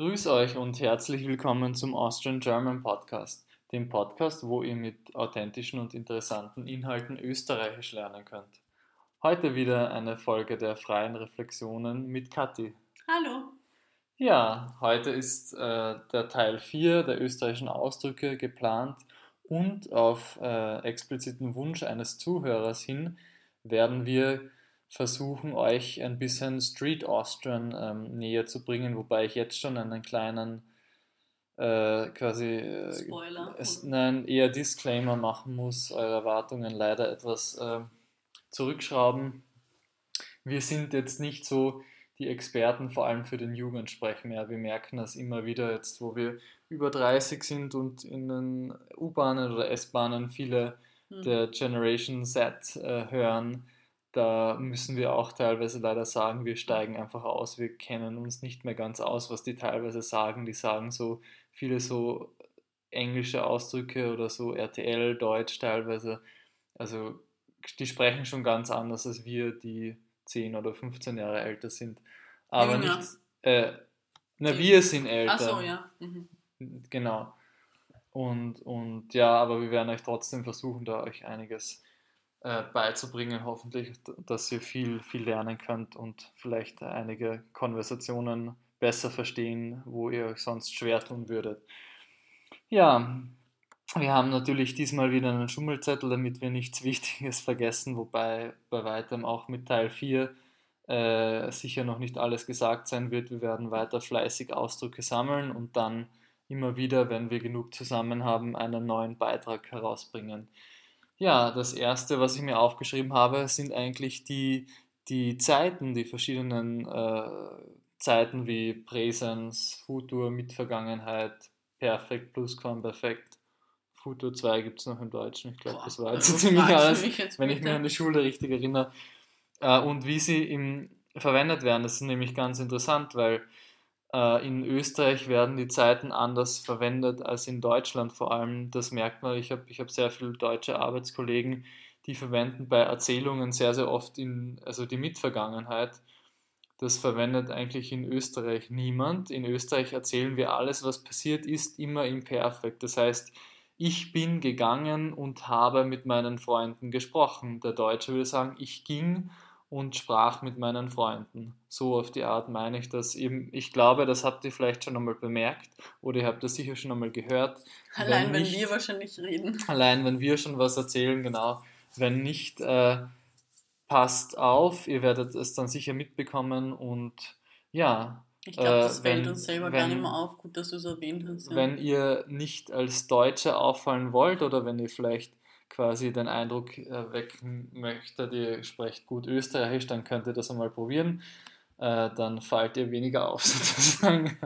Grüß euch und herzlich willkommen zum Austrian German Podcast, dem Podcast, wo ihr mit authentischen und interessanten Inhalten Österreichisch lernen könnt. Heute wieder eine Folge der freien Reflexionen mit Kathi. Hallo. Ja, heute ist äh, der Teil 4 der österreichischen Ausdrücke geplant und auf äh, expliziten Wunsch eines Zuhörers hin werden wir versuchen, euch ein bisschen Street Austrian ähm, näher zu bringen, wobei ich jetzt schon einen kleinen äh, quasi äh, Spoiler. es, nein, eher Disclaimer machen muss, eure Erwartungen leider etwas äh, zurückschrauben. Wir sind jetzt nicht so die Experten, vor allem für den Jugendsprech mehr. Wir merken das immer wieder jetzt, wo wir über 30 sind und in den U-Bahnen oder S-Bahnen viele Hm. der Generation Z äh, hören, da müssen wir auch teilweise leider sagen, wir steigen einfach aus. Wir kennen uns nicht mehr ganz aus, was die teilweise sagen. Die sagen so viele so englische Ausdrücke oder so RTL, Deutsch teilweise. Also die sprechen schon ganz anders als wir, die 10 oder 15 Jahre älter sind. Aber Jünger. nicht, äh, na, wir sind älter. Ach so, ja. Mhm. Genau. Und, und ja, aber wir werden euch trotzdem versuchen, da euch einiges äh, beizubringen, hoffentlich, dass ihr viel, viel lernen könnt und vielleicht einige Konversationen besser verstehen, wo ihr euch sonst schwer tun würdet. Ja, wir haben natürlich diesmal wieder einen Schummelzettel, damit wir nichts Wichtiges vergessen, wobei bei weitem auch mit Teil 4 äh, sicher noch nicht alles gesagt sein wird. Wir werden weiter fleißig Ausdrücke sammeln und dann immer wieder, wenn wir genug zusammen haben, einen neuen Beitrag herausbringen. Ja, das erste, was ich mir aufgeschrieben habe, sind eigentlich die, die Zeiten, die verschiedenen äh, Zeiten wie Präsens, Futur, Mitvergangenheit, Perfekt, Plusquamperfekt. Futur 2 gibt es noch im Deutschen. Ich glaube, das war jetzt so ziemlich fragst du alles wenn ich mich an die Schule richtig erinnere. Äh, und wie sie im, verwendet werden, das ist nämlich ganz interessant, weil in Österreich werden die Zeiten anders verwendet als in Deutschland vor allem. Das merkt man, ich habe ich hab sehr viele deutsche Arbeitskollegen, die verwenden bei Erzählungen sehr, sehr oft in, also die Mitvergangenheit. Das verwendet eigentlich in Österreich niemand. In Österreich erzählen wir alles, was passiert ist, immer im Perfekt. Das heißt, ich bin gegangen und habe mit meinen Freunden gesprochen. Der Deutsche würde sagen, ich ging und sprach mit meinen Freunden. So auf die Art meine ich das eben. Ich glaube, das habt ihr vielleicht schon einmal bemerkt oder ihr habt das sicher schon einmal gehört. Allein wenn nicht- wir wahrscheinlich reden. Allein wenn wir schon was erzählen, genau. Wenn nicht, äh, passt auf, ihr werdet es dann sicher mitbekommen und ja, Ich glaube, Äh, das fällt wenn- uns selber wenn- gar nicht mehr auf. Gut, dass du es erwähnt hast. Ja. wenn ihr nicht als Deutsche auffallen wollt oder wenn ihr vielleicht quasi den Eindruck wecken möchtet, ihr sprecht gut Österreichisch, dann könnt ihr das einmal probieren. Äh, dann fallt ihr weniger auf sozusagen.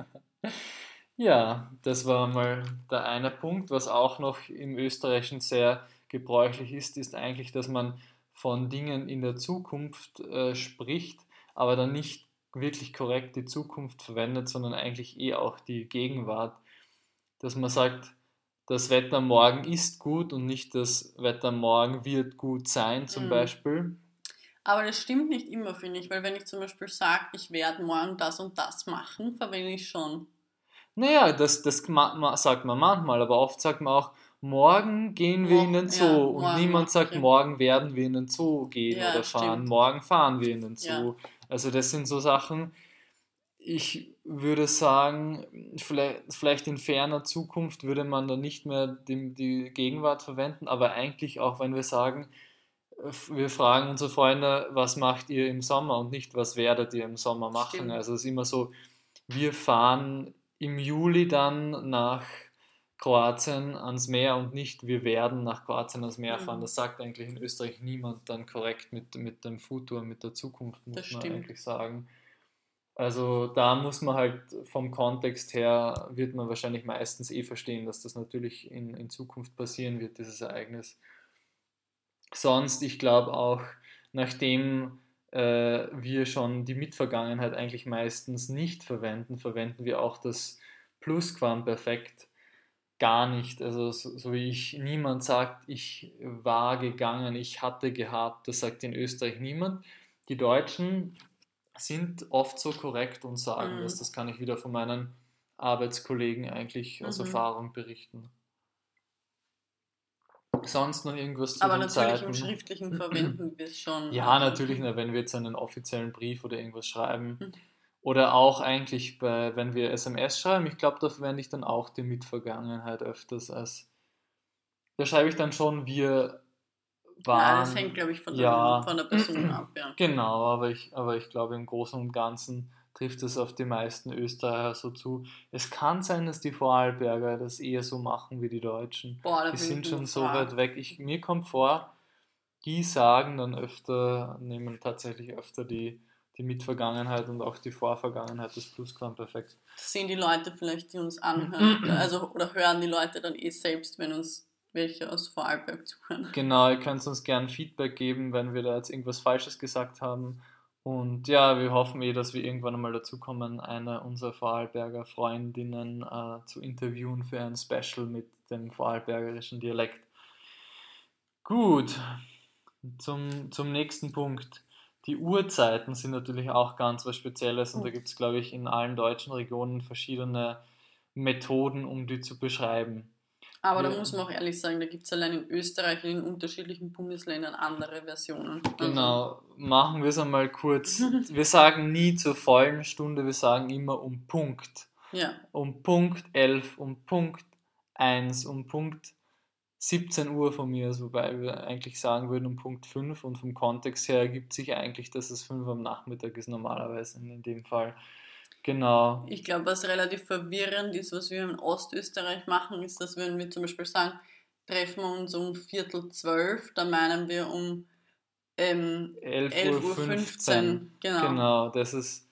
Ja, das war mal der eine Punkt. Was auch noch im Österreichischen sehr gebräuchlich ist, ist eigentlich, dass man von Dingen in der Zukunft äh, spricht, aber dann nicht wirklich korrekt die Zukunft verwendet, sondern eigentlich eh auch die Gegenwart. Dass man sagt, das Wetter morgen ist gut und nicht das Wetter morgen wird gut sein, zum Mhm. Beispiel. Aber das stimmt nicht immer, finde ich. Weil wenn ich zum Beispiel sage, ich werde morgen das und das machen, verwende ich schon. Naja, das, das sagt man manchmal, aber oft sagt man auch, morgen gehen wir Mo- in den ja, Zoo. und morgen, niemand sagt, okay. morgen werden wir in den Zoo gehen Ja, oder fahren. stimmt. Morgen fahren wir in den Zoo. Ja. Also das sind so Sachen, ich würde sagen, vielleicht, vielleicht in ferner Zukunft würde man dann nicht mehr die, die Gegenwart verwenden, aber eigentlich auch, wenn wir sagen, wir fragen unsere Freunde, was macht ihr im Sommer und nicht, was werdet ihr im Sommer machen. Stimmt. Also es ist immer so, wir fahren im Juli dann nach Kroatien ans Meer und nicht, wir werden nach Kroatien ans Meer fahren. Mhm. Das sagt eigentlich in Österreich niemand dann korrekt mit, mit dem Futur, mit der Zukunft, muss Das man stimmt. eigentlich sagen. Also da muss man halt vom Kontext her, wird man wahrscheinlich meistens eh verstehen, dass das natürlich in, in Zukunft passieren wird, dieses Ereignis. Sonst, ich glaube auch, nachdem äh, wir schon die Mitvergangenheit eigentlich meistens nicht verwenden, verwenden wir auch das Plusquamperfekt gar nicht. Also so, so wie ich, niemand sagt, ich war gegangen, ich hatte gehabt, das sagt in Österreich niemand. Die Deutschen sind oft so korrekt und sagen Mhm. das, das kann ich wieder von meinen Arbeitskollegen eigentlich aus Mhm. Erfahrung berichten. Sonst noch irgendwas zu Aber den natürlich Zeiten? im Schriftlichen verwenden wir es schon. Ja, natürlich, ne, wenn wir jetzt einen offiziellen Brief oder irgendwas schreiben. Mhm. Oder auch eigentlich, bei, wenn wir SMS schreiben, ich glaube, da verwende ich dann auch die Mitvergangenheit öfters als. Da schreibe ich dann schon, wir waren. Ja, das hängt, glaube ich, von, Ja. der, von der Person ab, ja. Genau, aber ich, aber ich glaube, im Großen und Ganzen trifft es auf die meisten Österreicher so zu. Es kann sein, dass die Vorarlberger das eher so machen wie die Deutschen. Boah, Die sind schon so überfragt. weit weg. Ich, mir kommt vor, die sagen dann öfter, nehmen tatsächlich öfter die, die Mitvergangenheit und auch die Vorvergangenheit des Plusquamperfekt. Das sehen die Leute vielleicht, die uns anhören. also, oder hören die Leute dann eh selbst, wenn uns welche aus Vorarlberg zuhören. Genau, ihr könnt uns gerne Feedback geben, wenn wir da jetzt irgendwas Falsches gesagt haben. Und ja, wir hoffen eh, dass wir irgendwann einmal dazu kommen, eine unserer Vorarlberger Freundinnen äh, zu interviewen für ein Special mit dem vorarlbergerischen Dialekt. Gut, zum, zum nächsten Punkt. Die Uhrzeiten sind natürlich auch ganz was Spezielles und da gibt es, glaube ich, in allen deutschen Regionen verschiedene Methoden, um die zu beschreiben. Aber da Ja. muss man auch ehrlich sagen, da gibt es allein in Österreich und in unterschiedlichen Bundesländern andere Versionen. Also, Genau, machen wir es einmal kurz. Wir sagen nie zur vollen Stunde, wir sagen immer um Punkt. ja, Um Punkt 11, um Punkt 1, um Punkt 17 Uhr von mir, aus, wobei wir eigentlich sagen würden um Punkt 5 und vom Kontext her ergibt sich eigentlich, dass es 5 am Nachmittag ist normalerweise in dem Fall. Genau. ich glaube, was relativ verwirrend ist, was wir in Ostösterreich machen, ist, dass wenn wir zum Beispiel sagen, treffen wir uns um Viertel zwölf, dann meinen wir um ähm, 11.15 Uhr. 11.15 Uhr. Genau. Genau, das ist,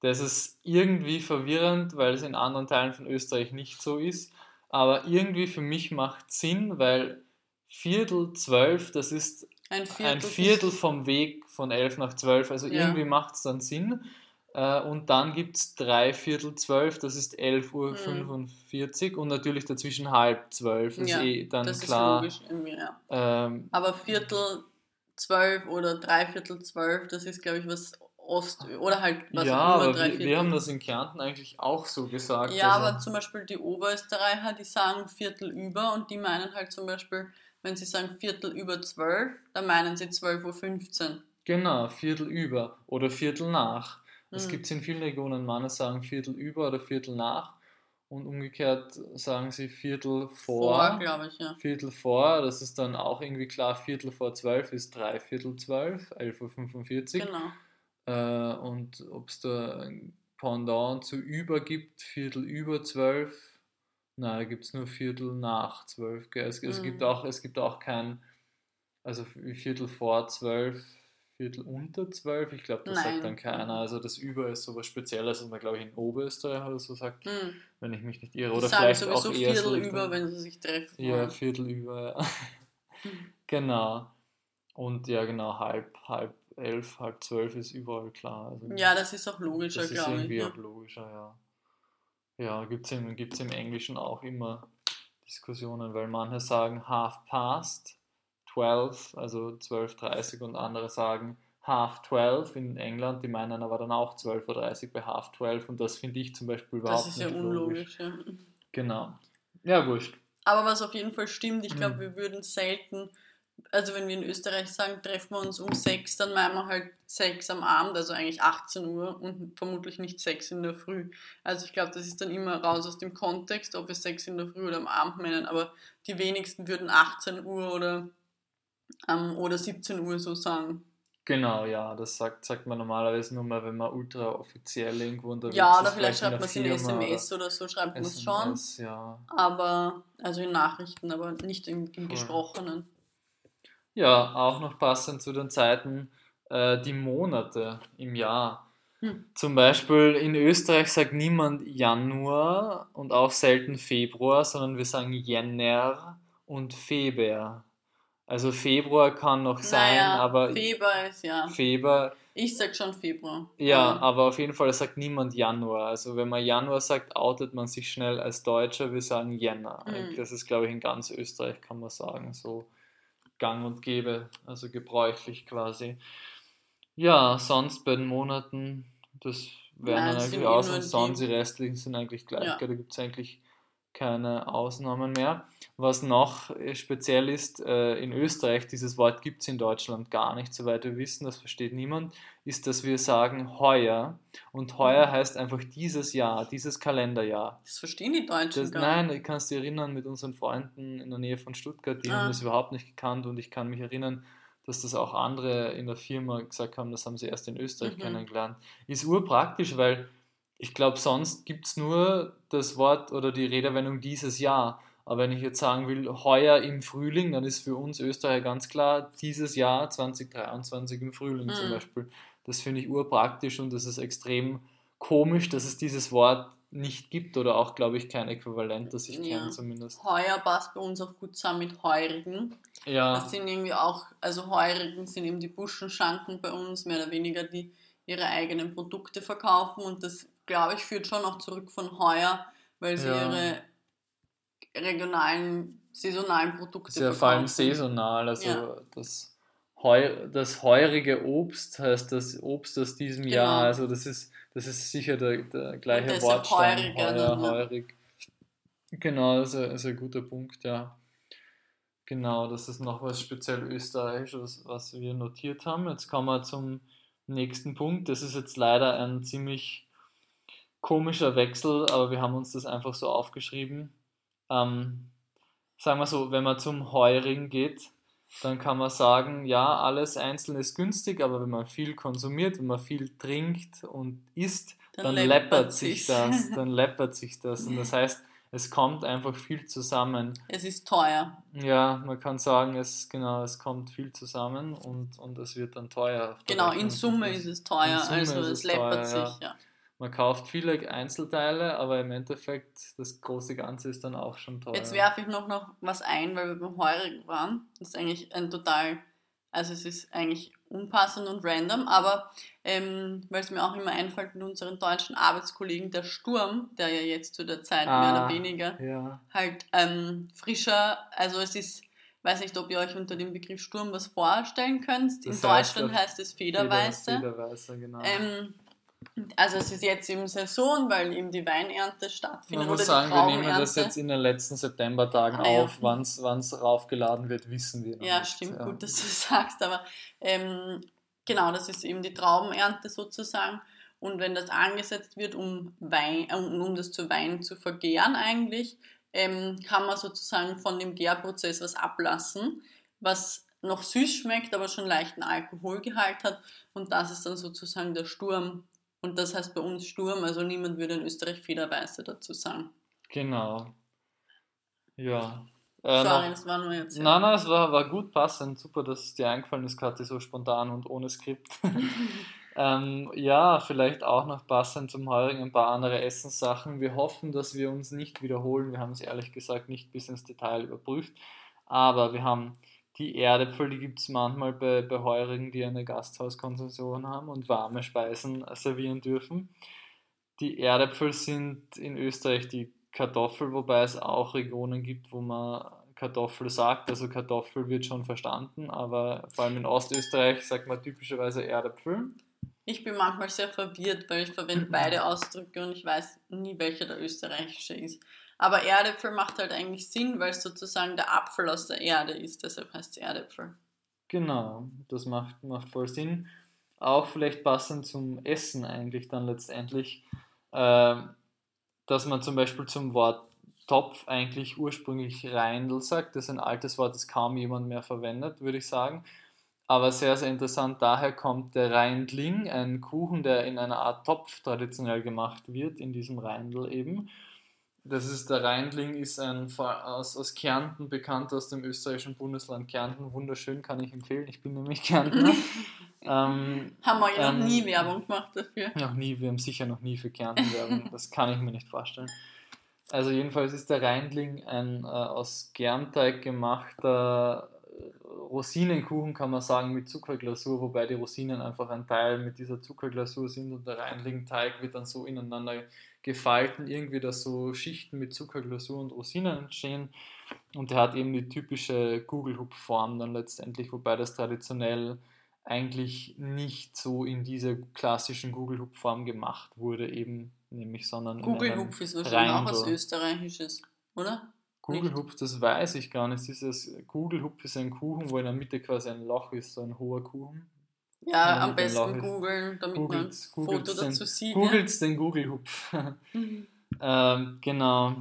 das ist irgendwie verwirrend, weil es in anderen Teilen von Österreich nicht so ist. Aber irgendwie für mich macht Sinn, weil Viertel zwölf, das ist Ein Viertel, ein Viertel vom Weg von elf nach zwölf. Also Ja. irgendwie macht es dann Sinn. Äh, Und dann gibt es drei Viertel zwölf, das ist 11.45 Uhr und natürlich dazwischen halb zwölf. Das Ja, ist eh dann das klar. ist logisch irgendwie, ja. Ähm, Aber Viertel zwölf oder Dreiviertel zwölf, das ist, glaube ich, was Ost- oder halt was ja, aber wir, wir haben das in Kärnten eigentlich auch so gesagt. Ja, also- aber zum Beispiel die Oberösterreicher, die sagen Viertel über und die meinen halt zum Beispiel, wenn sie sagen Viertel über zwölf, dann meinen sie 12.15 Uhr. Genau, Viertel über oder Viertel nach. Es Mhm. gibt in vielen Regionen, Männer sagen Viertel über oder Viertel nach und umgekehrt sagen sie Viertel vor. Vor, glaube ich, ja. Viertel vor, das ist dann auch irgendwie klar, Viertel vor zwölf ist drei Viertel zwölf, 11.45 Uhr. Genau. Äh, und ob es da ein Pendant zu über gibt, Viertel über zwölf, nein, da gibt es nur Viertel nach zwölf. Es, es, Mhm. gibt auch, es gibt auch kein, also Viertel vor zwölf, Viertel unter zwölf, ich glaube, das Nein. sagt dann keiner. Also das Über ist sowas Spezielles, was man, glaube ich, in Oberösterreich oder so sagt, Hm. wenn ich mich nicht irre. Oder sagen vielleicht sowieso auch eher Viertel so über, Richtung- wenn sie sich treffen. ja. Viertel über, ja. Mhm. genau. Und ja, genau, halb, halb elf, halb zwölf ist überall klar. Also, Ja, das ist auch logischer, das ist glaube ich. irgendwie Ja. auch logischer, ja. Ja, gibt es im, gibt's im Englischen auch immer Diskussionen, weil manche sagen half past 12, also 12.30 und andere sagen half 12 in England, die meinen aber dann auch 12.30 Uhr bei half 12 und das finde ich zum Beispiel überhaupt Das ist ja nicht unlogisch, logisch. ja. Genau. Ja, wurscht. Aber was auf jeden Fall stimmt, ich glaube, Mhm. wir würden selten, also wenn wir in Österreich sagen, treffen wir uns um sechs, dann meinen wir halt sechs am Abend, also eigentlich 18 Uhr und vermutlich nicht sechs in der Früh. Also ich glaube, das ist dann immer raus aus dem Kontext, ob wir sechs in der Früh oder am Abend meinen, aber die wenigsten würden 18 Uhr oder, ähm, oder 17 Uhr so sagen. Genau, ja, das sagt, sagt man normalerweise nur mal, wenn man ultra offiziell irgendwo unterwegs Ja, ist. oder vielleicht schreibt man es in SMS oder so, schreibt man es schon. Ja. Aber, also in Nachrichten, aber nicht im, im. Gesprochenen. Ja, auch noch passend zu den Zeiten, äh, die Monate im Jahr. Hm. Zum Beispiel in Österreich sagt niemand Januar und auch selten Februar, sondern wir sagen Jänner und Feber. Also Februar kann noch sein, naja, aber Februar ist ja. Feber, Ich sag schon Februar. ja, Aber- aber auf jeden Fall sagt niemand Januar. Also wenn man Januar sagt, outet man sich schnell als Deutscher, wir sagen Jänner. Mhm. Das ist, glaube ich, in ganz Österreich, kann man sagen, so gang und gäbe, also gebräuchlich quasi. Ja, sonst bei den Monaten, das werden Nein, dann eigentlich eh aus und sonst die die- restlichen sind eigentlich gleich. Ja. Da gibt es eigentlich keine Ausnahmen mehr. Was noch äh, speziell ist, äh, in Österreich, dieses Wort gibt es in Deutschland gar nicht, soweit wir wissen, das versteht niemand, ist, dass wir sagen heuer. Und heuer heißt einfach dieses Jahr, dieses Kalenderjahr. Das verstehen die Deutschen Das, gar nein, nicht. ich kann es dir erinnern, mit unseren Freunden in der Nähe von Stuttgart, die Ah. haben das überhaupt nicht gekannt und ich kann mich erinnern, dass das auch andere in der Firma gesagt haben, das haben sie erst in Österreich Mhm. kennengelernt. Ist urpraktisch, weil ich glaube, sonst gibt es nur das Wort oder die Redewendung dieses Jahr. Aber wenn ich jetzt sagen will, heuer im Frühling, dann ist für uns Österreicher ganz klar, dieses Jahr 2023 im Frühling zum Mhm. Beispiel. Das finde ich urpraktisch und das ist extrem komisch, dass es dieses Wort nicht gibt oder auch, glaube ich, kein Äquivalent, das ich Ja. kenne zumindest. Heuer passt bei uns auch gut zusammen mit Heurigen. Ja, Das sind irgendwie auch, also Heurigen sind eben die Buschenschanken bei uns, mehr oder weniger, die ihre eigenen Produkte verkaufen und das, glaube ich, führt schon auch zurück von heuer, weil sie Ja. ihre regionalen, saisonalen Produkte ist ja vor allem saisonal. Also Ja. das, Heu, das heurige Obst heißt das Obst aus diesem Genau. Jahr. Also das ist, das ist sicher der, der gleiche Wortstamm. heuriger Heuer, heurig. Genau, das ist, ein, ist ein guter Punkt, ja. Genau, das ist noch was speziell Österreichisches, was wir notiert haben. Jetzt kommen wir zum nächsten Punkt. Das ist jetzt leider ein ziemlich komischer Wechsel, aber wir haben uns das einfach so aufgeschrieben. Ähm, sagen wir so, wenn man zum Heurigen geht, dann kann man sagen, ja, alles einzeln ist günstig, aber wenn man viel konsumiert, wenn man viel trinkt und isst, Dann dann, läppert sich das, dann läppert sich das. Und das heißt, es kommt einfach viel zusammen. Es ist teuer. Ja, man kann sagen, es genau, es kommt viel zusammen und, und es wird dann teuer. Genau, in. Summe ist es teuer, also es läppert teuer, sich, ja. ja. Man kauft viele Einzelteile, aber im Endeffekt das große Ganze ist dann auch schon teuer. Jetzt werfe ich noch, noch was ein, weil wir beim Heurigen waren. Das ist eigentlich ein total, also es ist eigentlich unpassend und random, aber ähm, weil es mir auch immer einfällt mit unseren deutschen Arbeitskollegen, der Sturm, der ja jetzt zu der Zeit mehr Ah. oder weniger ja, halt ähm, frischer, also es ist, weiß nicht, ob ihr euch unter dem Begriff Sturm was vorstellen könnt. In Das heißt Deutschland heißt es Federweiße. Federweiße, genau. Ähm, also es ist jetzt eben Saison, weil eben die Weinernte stattfindet Man muss sagen, wir nehmen das jetzt in den letzten Septembertagen Ah, ja. auf. Wann es raufgeladen wird, wissen wir Ja, nicht. stimmt, ja. gut, dass du sagst, aber ähm, genau, das ist eben die Traubenernte sozusagen. Und wenn das angesetzt wird, um, Wein, äh, um, um das zu Wein zu vergären eigentlich, ähm, kann man sozusagen von dem Gärprozess was ablassen, was noch süß schmeckt, aber schon leichten Alkoholgehalt hat. Und das ist dann sozusagen der Sturm. Und das heißt bei uns Sturm, also niemand würde in Österreich Federweiße dazu sagen. Genau. Ja. Äh, Sorry, noch, das war nur jetzt. nein, nein, es war, war gut passend. Super, dass es dir eingefallen ist, Kathi, so spontan und ohne Skript. ähm, ja, vielleicht auch noch passend zum Heurigen ein paar andere Essenssachen. Wir hoffen, dass wir uns nicht wiederholen. Wir haben es ehrlich gesagt nicht bis ins Detail überprüft. Aber wir haben die Erdäpfel, die gibt es manchmal bei, bei Heurigen, die eine Gasthauskonzession haben und warme Speisen servieren dürfen. Die Erdäpfel sind in Österreich die Kartoffel, wobei es auch Regionen gibt, wo man Kartoffel sagt. Also Kartoffel wird schon verstanden, aber vor allem in Ostösterreich sagt man typischerweise Erdäpfel. Ich bin manchmal sehr verwirrt, weil ich verwende beide Ausdrücke und ich weiß nie, welcher der österreichische ist. Aber Erdäpfel macht halt eigentlich Sinn, weil es sozusagen der Apfel aus der Erde ist, deshalb heißt es Erdäpfel. Genau, das macht, macht voll Sinn. Auch vielleicht passend zum Essen eigentlich dann letztendlich, äh, dass man zum Beispiel zum Wort Topf eigentlich ursprünglich Reindl sagt. Das ist ein altes Wort, das kaum jemand mehr verwendet, würde ich sagen. Aber sehr, sehr interessant, daher kommt der Reindling, ein Kuchen, der in einer Art Topf traditionell gemacht wird, in diesem Reindl eben. Das ist der Reindling, ist ein aus, aus Kärnten bekannt, aus dem österreichischen Bundesland Kärnten. Wunderschön, kann ich empfehlen. Ich bin nämlich Kärntner. ähm, Haben wir ja noch Ähm, nie Werbung gemacht dafür. noch nie, wir haben sicher noch nie für Kärnten Werbung. Das kann ich mir nicht vorstellen. Also jedenfalls ist der Reindling ein äh, aus Germteig gemachter äh, Rosinenkuchen, kann man sagen, mit Zuckerglasur, wobei die Rosinen einfach ein Teil mit dieser Zuckerglasur sind und der Reindling-Teig wird dann so ineinander gefalten, irgendwie, dass so Schichten mit Zuckerglasur und Rosinen entstehen. Und der hat eben die typische Gugelhupfform dann letztendlich, wobei das traditionell eigentlich nicht so in dieser klassischen Gugelhupf-Form gemacht wurde, eben nämlich, sondern. Gugelhupf ist wahrscheinlich auch was Österreichisches, oder? Gugelhupf, das weiß ich gar nicht. Dieses Gugelhupf ist ein Kuchen, wo in der Mitte quasi ein Loch ist, so ein hoher Kuchen. Ja, am besten googeln, damit man ein Foto dazu den, sieht. Googelt ja? den Gugelhupf. mhm. ähm, genau.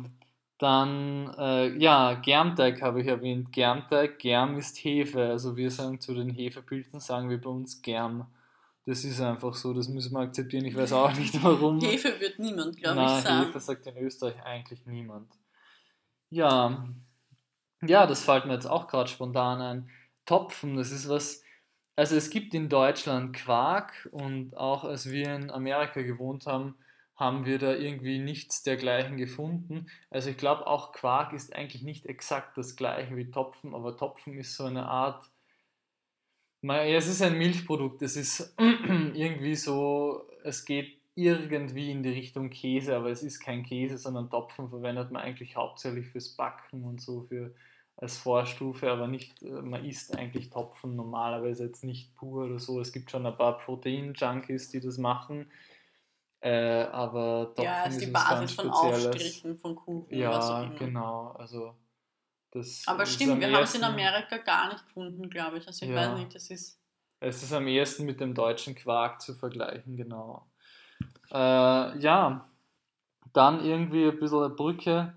Dann, äh, ja, Germteig habe ich erwähnt. Germteig, Germ ist Hefe. Also wir sagen zu den Hefepilzen, sagen wir bei uns Germ. Das ist einfach so, das müssen wir akzeptieren. Ich weiß auch nicht warum. Hefe wird niemand, glaube ich, sagen. Hefe sagt in Österreich eigentlich niemand. Ja, ja, das fällt mir jetzt auch gerade spontan ein. Topfen, das ist was, also es gibt in Deutschland Quark und auch als wir in Amerika gewohnt haben, haben wir da irgendwie nichts dergleichen gefunden. Also ich glaube auch Quark ist eigentlich nicht exakt das gleiche wie Topfen, aber Topfen ist so eine Art, es ist ein Milchprodukt, es ist irgendwie so, es geht irgendwie in die Richtung Käse, aber es ist kein Käse, sondern Topfen verwendet man eigentlich hauptsächlich fürs Backen und so für als Vorstufe, aber nicht, äh, man isst eigentlich Topfen normalerweise jetzt nicht pur oder so. Es gibt schon ein paar Protein-Junkies, die das machen, äh, aber Topfen ja, ist die Basis von Aufstrichen von Kuchen. Ja, genau, also das aber stimmt, wir haben es in Amerika gar nicht gefunden, glaube ich. Also ich ja, weiß nicht, das ist... Es ist am ehesten mit dem deutschen Quark zu vergleichen, genau. Äh, ja, dann irgendwie ein bisschen eine Brücke.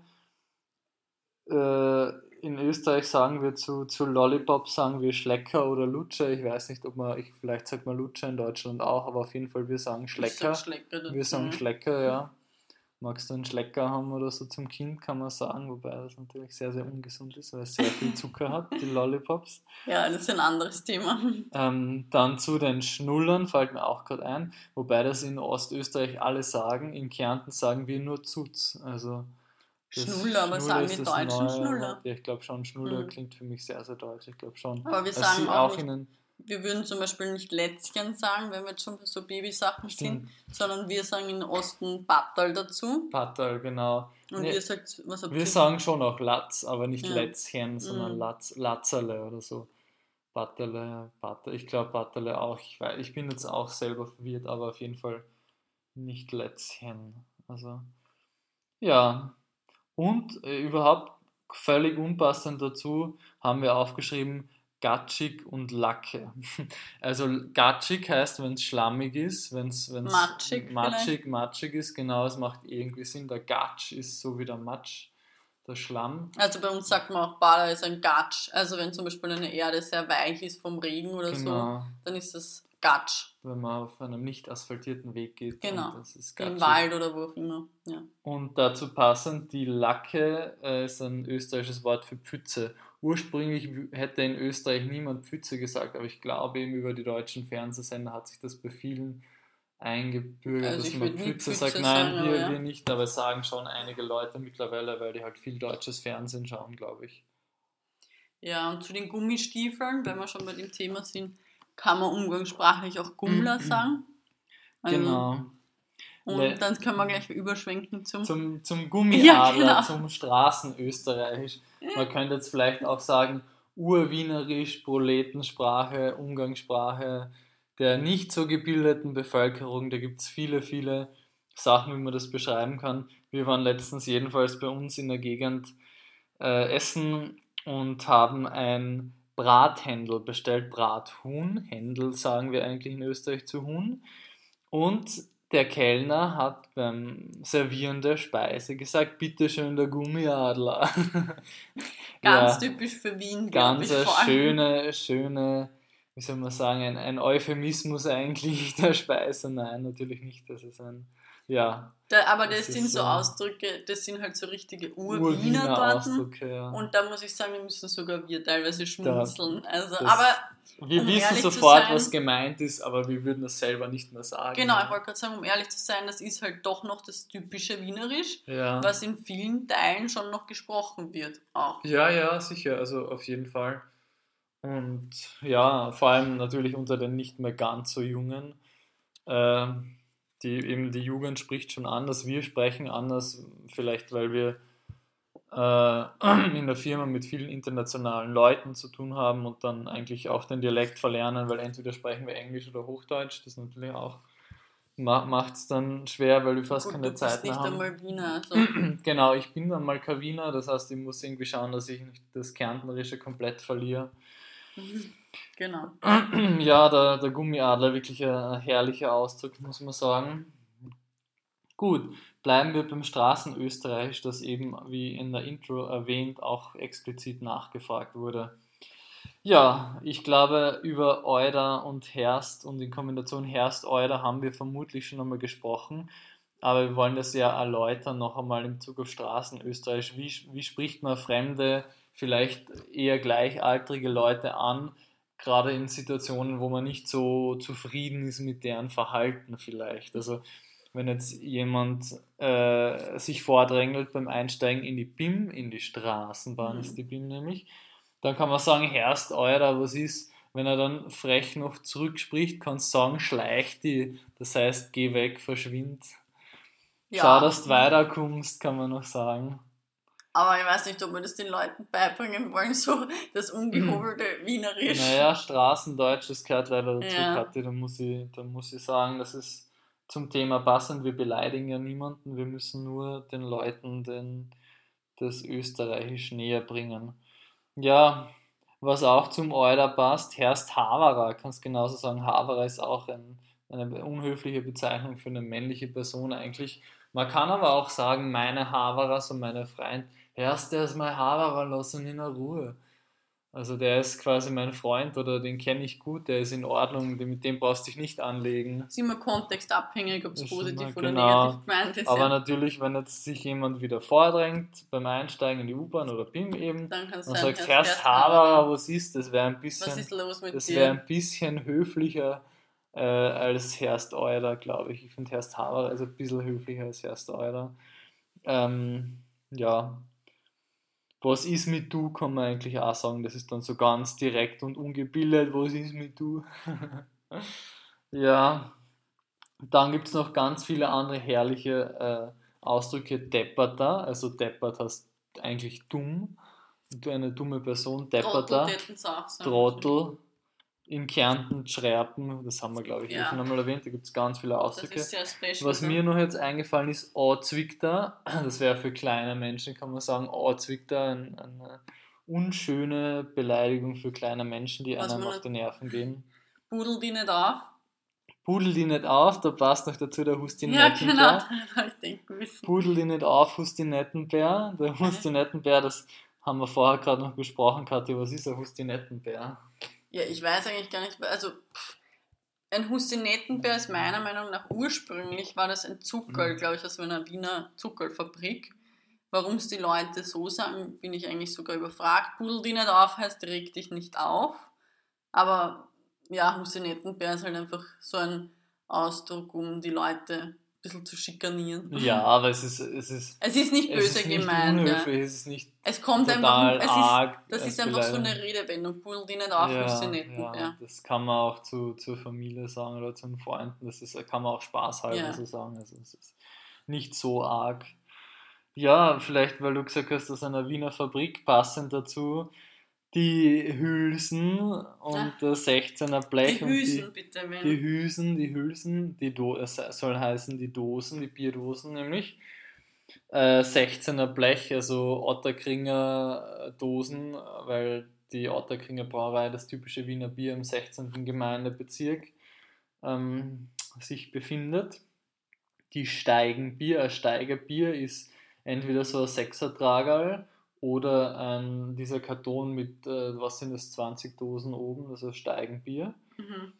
Äh, in Österreich sagen wir zu, zu Lollipop sagen wir Schlecker oder Lutscher. Ich weiß nicht, ob man, ich, vielleicht sagt man Lutscher in Deutschland auch, aber auf jeden Fall wir sagen Schlecker. Sag Schlecker wir sagen Schlecker, ja magst du einen Schlecker haben oder so zum Kind, kann man sagen, wobei das natürlich sehr, sehr ungesund ist, weil es sehr viel Zucker hat, die Lollipops. Ja, das ist ein anderes Thema. Ähm, dann zu den Schnullern fällt mir auch gerade ein, wobei das in Ostösterreich alle sagen, in Kärnten sagen wir nur Zutz, also Schnuller, aber sagen die Deutschen neue, Schnuller? Ja, ich glaube schon, Schnuller mhm. klingt für mich sehr, sehr deutsch, ich glaube schon. Aber wir sagen auch, auch nicht, wir würden zum Beispiel nicht Lätzchen sagen, wenn wir jetzt schon so Babysachen sind, sondern wir sagen in Osten Battal dazu. Battal, genau. Und nee, ihr sagt, was habt Wir ihr sagen schon auch Latz, aber nicht ja. Lätzchen, sondern mhm. Latz, Latzerle oder so. Battele, Battele, ich glaube Battele auch. Ich, weiß, ich bin jetzt auch selber verwirrt, aber auf jeden Fall nicht Lätzchen. Also, ja. Und äh, überhaupt völlig unpassend dazu haben wir aufgeschrieben, gatschig und Lacke. Also gatschig heißt, wenn es schlammig ist, wenn es matschig, matschig, matschig ist, genau, es macht irgendwie Sinn. Der Gatsch ist so wie der Matsch, der Schlamm. Also bei uns sagt man auch, Bader ist ein Gatsch. Also wenn zum Beispiel eine Erde sehr weich ist vom Regen oder genau. so, dann ist das Gatsch. Wenn man auf einem nicht asphaltierten Weg geht. Genau. Das ist Im Wald oder wo auch immer. Ja. Und dazu passend, die Lacke äh, ist ein österreichisches Wort für Pfütze ursprünglich hätte in Österreich niemand Pfütze gesagt, aber ich glaube eben über die deutschen Fernsehsender hat sich das bei vielen eingebürgert, also dass man Pfütze, Pfütze sagt. Nein, sagen, wir, ja. wir nicht, aber sagen schon einige Leute mittlerweile, weil die halt viel deutsches Fernsehen schauen, glaube ich. Ja, und zu den Gummistiefeln, wenn wir schon bei dem Thema sind, kann man umgangssprachlich auch Gummler mhm. sagen. Also, genau. Und Le dann können wir gleich überschwenken zum, zum, zum Gummiadler, ja, genau. zum Straßenösterreichisch. Man könnte jetzt vielleicht auch sagen, Urwienerisch, Proletensprache, Umgangssprache der nicht so gebildeten Bevölkerung. Da gibt es viele, viele Sachen, wie man das beschreiben kann. Wir waren letztens jedenfalls bei uns in der Gegend äh, essen und haben ein Brathändel bestellt. Brathuhn, Händel sagen wir eigentlich in Österreich zu Huhn. Und der Kellner hat beim Servieren der Speise gesagt, bitteschön der Gummiadler. Ganz ja, typisch für Wien. Ganz eine schöne, schöne, wie soll man sagen, ein, ein Euphemismus eigentlich der Speise. Nein, natürlich nicht. Das ist ein ja. Da, aber das, das sind so Ausdrücke, das sind halt so richtige Ur-Wiener dort. Ja. Und da muss ich sagen, wir müssen sogar wir teilweise schmunzeln. Da, also, aber wir um wissen sofort, sein, was gemeint ist, aber wir würden das selber nicht mehr sagen. Genau, ich wollte gerade sagen, um ehrlich zu sein, das ist halt doch noch das typische Wienerisch, ja. was in vielen Teilen schon noch gesprochen wird. Auch. Ja, ja, sicher, also auf jeden Fall. Und ja, vor allem natürlich unter den nicht mehr ganz so Jungen. Ähm, die eben die Jugend spricht schon anders, wir sprechen anders, vielleicht weil wir äh, in der Firma mit vielen internationalen Leuten zu tun haben und dann eigentlich auch den Dialekt verlernen, weil entweder sprechen wir Englisch oder Hochdeutsch, das natürlich auch macht es dann schwer, weil wir fast Gut, keine Zeit mehr haben. Du bist nicht einmal Wiener. Also. genau, ich bin dann mal kein Wiener, das heißt, ich muss irgendwie schauen, dass ich nicht das Kärntnerische komplett verliere. Genau. Ja, der, der Gummiadler, wirklich ein herrlicher Ausdruck, muss man sagen. Gut, bleiben wir beim Straßenösterreich, das eben, wie in der Intro erwähnt, auch explizit nachgefragt wurde. Ja, ich glaube, über Euder und Herst und in Kombination Herst-Euder haben wir vermutlich schon einmal gesprochen. Aber wir wollen das ja erläutern noch einmal im Zug auf Straßenösterreich. Wie, wie spricht man fremde, vielleicht eher gleichaltrige Leute an, gerade in Situationen, wo man nicht so zufrieden ist mit deren Verhalten vielleicht. Also wenn jetzt jemand äh, sich vordrängelt beim Einsteigen in die BIM, in die Straßenbahn mhm. ist die BIM nämlich, dann kann man sagen, Herrst eurer, was ist, wenn er dann frech noch zurückspricht, kannst du sagen, schleich die, das heißt, geh weg, verschwind. Ja. Schau, dass du weiterkommst, kann man noch sagen. Aber ich weiß nicht, ob wir das den Leuten beibringen wollen, so das ungehobelte Wienerisch. Naja, Straßendeutsch, das gehört leider dazu, ja. Kathi. Da muss, ich, da muss ich sagen, das ist zum Thema passend. Wir beleidigen ja niemanden, wir müssen nur den Leuten den, das Österreichisch näher bringen. Ja, was auch zum Euler passt, Herst Haverer, kannst genauso sagen, Haverer ist auch ein, eine unhöfliche Bezeichnung für eine männliche Person eigentlich. Man kann aber auch sagen, meine Haverer, so meine Erst erstmal Haberer lassen in der Ruhe. Also der ist quasi mein Freund oder den kenne ich gut, der ist in Ordnung, mit dem brauchst du dich nicht anlegen. ist immer kontextabhängig, ob es positiv oder genau. negativ gemeint ist. Aber ja. natürlich, wenn jetzt sich jemand wieder vordrängt beim Einsteigen in die U-Bahn oder BIM eben dann und sagt, Herr Haberer, was ist das? Wäre ein bisschen, was ist los mit das wäre ein bisschen höflicher äh, als Herst Euler, glaube ich. Ich finde Herst Haberer also ein bisschen höflicher als Herst Euler. Ähm, ja, was ist mit du, kann man eigentlich auch sagen. Das ist dann so ganz direkt und ungebildet, was ist mit du? ja, dann gibt es noch ganz viele andere herrliche äh, Ausdrücke. Depperter, also deppert heißt eigentlich dumm. Du eine dumme Person, depperter, Trottel, in Kärnten Schreiben, das haben wir glaube ich ja. schon einmal erwähnt, da gibt es ganz viele Ausdrücke. Was mir noch jetzt eingefallen ist, Ozwickter, das wäre für kleine Menschen, kann man sagen, Ozwickter, ein, eine unschöne Beleidigung für kleine Menschen, die Was einem auf die Nerven gehen. Pudel die nicht auf? Pudel die nicht auf, da passt noch dazu der Hustinettenbär. Ja, genau, das habe ich denken müssen. Pudel die nicht auf, Hustinettenbär. Der Hustinettenbär, das haben wir vorher gerade noch besprochen, Kathi, was ist ein Hustinettenbär? Ja, ich weiß eigentlich gar nicht, also pff, ein Hustinettenbär ist meiner Meinung nach ursprünglich war das ein Zuckerl, mhm. glaube ich, aus einer Wiener Zuckerlfabrik. Warum es die Leute so sagen, bin ich eigentlich sogar überfragt. Pudel die nicht auf heißt, reg dich nicht auf. Aber ja, Hustinettenbär ist halt einfach so ein Ausdruck, um die Leute bisschen zu schikanieren. Ja, aber es ist. Es ist, es ist nicht böse gemeint. Es ist nicht. Es kommt einfach. Es ist, das ist einfach so eine Redewendung. Pull die nicht auf, ja, sie nicht. Ja, ja, Das kann man auch zu, zur Familie sagen oder zu den Freunden. Das ist, kann man auch Spaß halber ja. so sagen. Also es ist nicht so arg. Ja, vielleicht, weil du gesagt hast, aus einer Wiener Fabrik passend dazu die Hülsen und der 16er Blech. Die Hülsen, die, bitte, wenn. Die Hülsen, die Hülsen, die Do es soll heißen die Dosen, die Bierdosen nämlich. Äh, 16er Blech, also Otterkringer Dosen, weil die Otterkringer Brauerei, das typische Wiener Bier im 16. Gemeindebezirk, ähm, sich befindet. Die Steigenbier, ein Steigerbier ist entweder so ein Sechsertragerl oder ähm, dieser Karton mit, äh, was sind das, 20 Dosen oben, also Steigenbier. Mhm.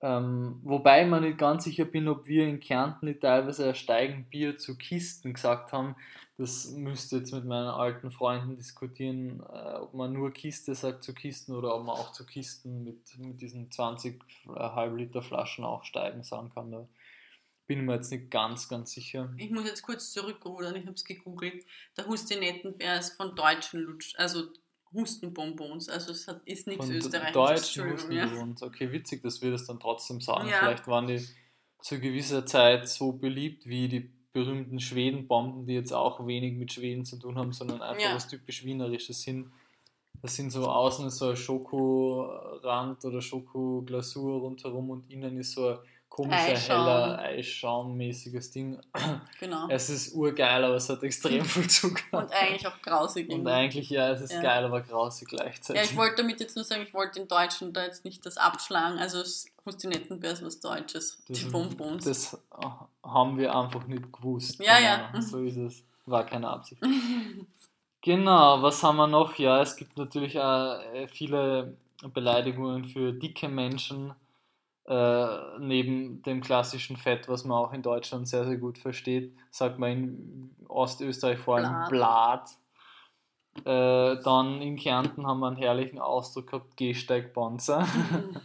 Ähm, wobei ich mir nicht ganz sicher bin, ob wir in Kärnten nicht teilweise Steigenbier zu Kisten gesagt haben. Das müsste jetzt mit meinen alten Freunden diskutieren, äh, ob man nur Kiste sagt zu Kisten oder ob man auch zu Kisten mit, mit diesen 20 äh, halb Liter Flaschen auch steigen sagen kann. Da bin mir jetzt nicht ganz, ganz sicher. Ich muss jetzt kurz zurückrudern, ich habe es gegoogelt. Der Hustinettenbär ist von deutschen Lutsch, also Hustenbonbons, also es hat, ist nichts österreichisches. Deutschen Hustenbonbons, ja. okay, witzig, dass wir das dann trotzdem sagen. Ja. Vielleicht waren die zu gewisser Zeit so beliebt wie die berühmten Schwedenbomben, die jetzt auch wenig mit Schweden zu tun haben, sondern einfach Ja. was typisch Wienerisches sind. Das sind so außen so ein Schokorand oder Schokoglasur rundherum und innen ist so ein komischer, Eischaum. heller, Eisschaummäßiges Ding. Genau. Es ist urgeil, aber es hat extrem viel Zucker. Und eigentlich auch grausig. Und eigentlich, ja, es ist Ja. geil, aber grausig Ja, gleichzeitig. ich wollte damit jetzt nur sagen, ich wollte in Deutschland da jetzt nicht das abschlagen. Also es Hustinettenbär ist was Deutsches. Das- Die Bonbons. Das äh, haben wir einfach nicht gewusst. Ja, ja. Genau, So ist es. War keine Absicht. genau, was haben wir noch? Ja, es gibt natürlich auch äh, viele Beleidigungen für dicke Menschen. Äh, neben dem klassischen Fett, was man auch in Deutschland sehr, sehr gut versteht, sagt man in Ostösterreich vor allem Blatt. Äh, dann in Kärnten haben wir einen herrlichen Ausdruck gehabt, Gehsteigpanzer.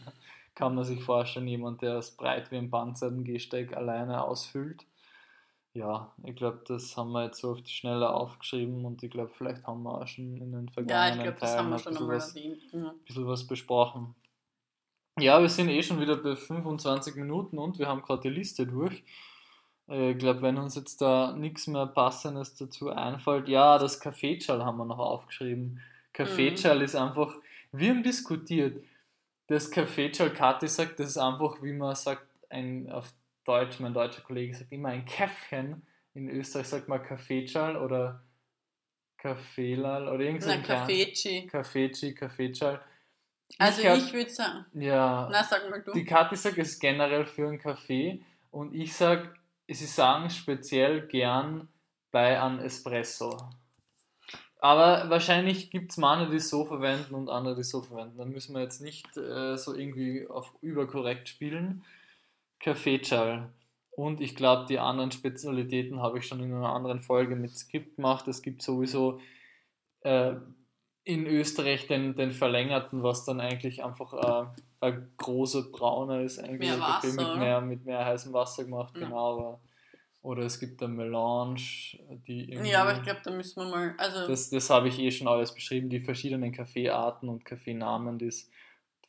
Kann man sich vorstellen, jemand, der es breit wie ein Panzer den Gehsteig alleine ausfüllt. Ja, ich glaube, das haben wir jetzt so auf die Schnelle aufgeschrieben und ich glaube, vielleicht haben wir auch schon in den ja, vergangenen ich glaube, das Teilen haben wir ein schon bisschen was. Ja. bisschen was besprochen. Ja, wir sind eh schon wieder bei 25 Minuten und wir haben gerade die Liste durch. Äh, Ich glaube, wenn uns jetzt da nichts mehr Passendes dazu einfällt, ja, das Kaffeeschal haben wir noch aufgeschrieben. Kaffeeschal ist einfach, wir haben diskutiert, das Kaffeeschal, Kathi sagt, das ist einfach, wie man sagt, ein, auf Deutsch, mein deutscher Kollege sagt immer ein Käffchen. In Österreich sagt man Kaffeeschal oder Kaffeelal oder irgend so Na, ein Kern- Kaffeeci. Kaffeechi, Kaffeeschal. Also hab- ich würde sagen, Ja, na sag mal du. die Kathi sagt, es ist generell für einen Kaffee und ich sage, sie sagen speziell gern bei einem Espresso. Aber wahrscheinlich gibt es manche, die es so verwenden und andere, die es so verwenden. Dann müssen wir jetzt nicht äh, so irgendwie auf überkorrekt spielen. Kaffeechal. Und ich glaube, die anderen Spezialitäten habe ich schon in einer anderen Folge mit Skript gemacht. Es gibt sowieso äh, in Österreich den, den verlängerten, was dann eigentlich einfach äh, ein großer brauner ist, eigentlich Mehr Wasser, mit mehr, mit mehr heißem Wasser gemacht, Ja. genau. Aber, oder es gibt eine Melange, die irgendwie. Ja, aber ich glaube, da müssen wir mal, also Das, das habe ich eh schon alles beschrieben, die verschiedenen Kaffeearten und Kaffeenamen, die es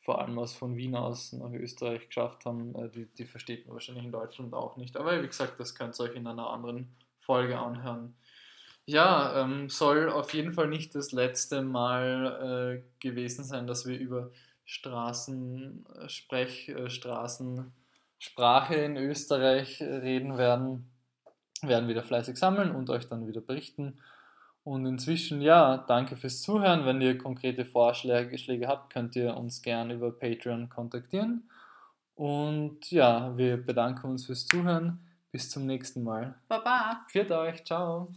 vor allem aus von Wien aus nach Österreich geschafft haben, äh, die, die versteht man wahrscheinlich in Deutschland auch nicht. Aber wie gesagt, das könnt ihr euch in einer anderen Folge anhören. Ja, ähm, soll auf jeden Fall nicht das letzte Mal äh, gewesen sein, dass wir über Straßen, äh, Sprech, äh, Straßensprache in Österreich äh, reden werden. Werden wieder fleißig sammeln und euch dann wieder berichten. Und inzwischen, ja, danke fürs Zuhören. Wenn ihr konkrete Vorschläge Schläge habt, könnt ihr uns gerne über Patreon kontaktieren. Und ja, wir bedanken uns fürs Zuhören. Bis zum nächsten Mal. Baba. Pfiat euch, ciao.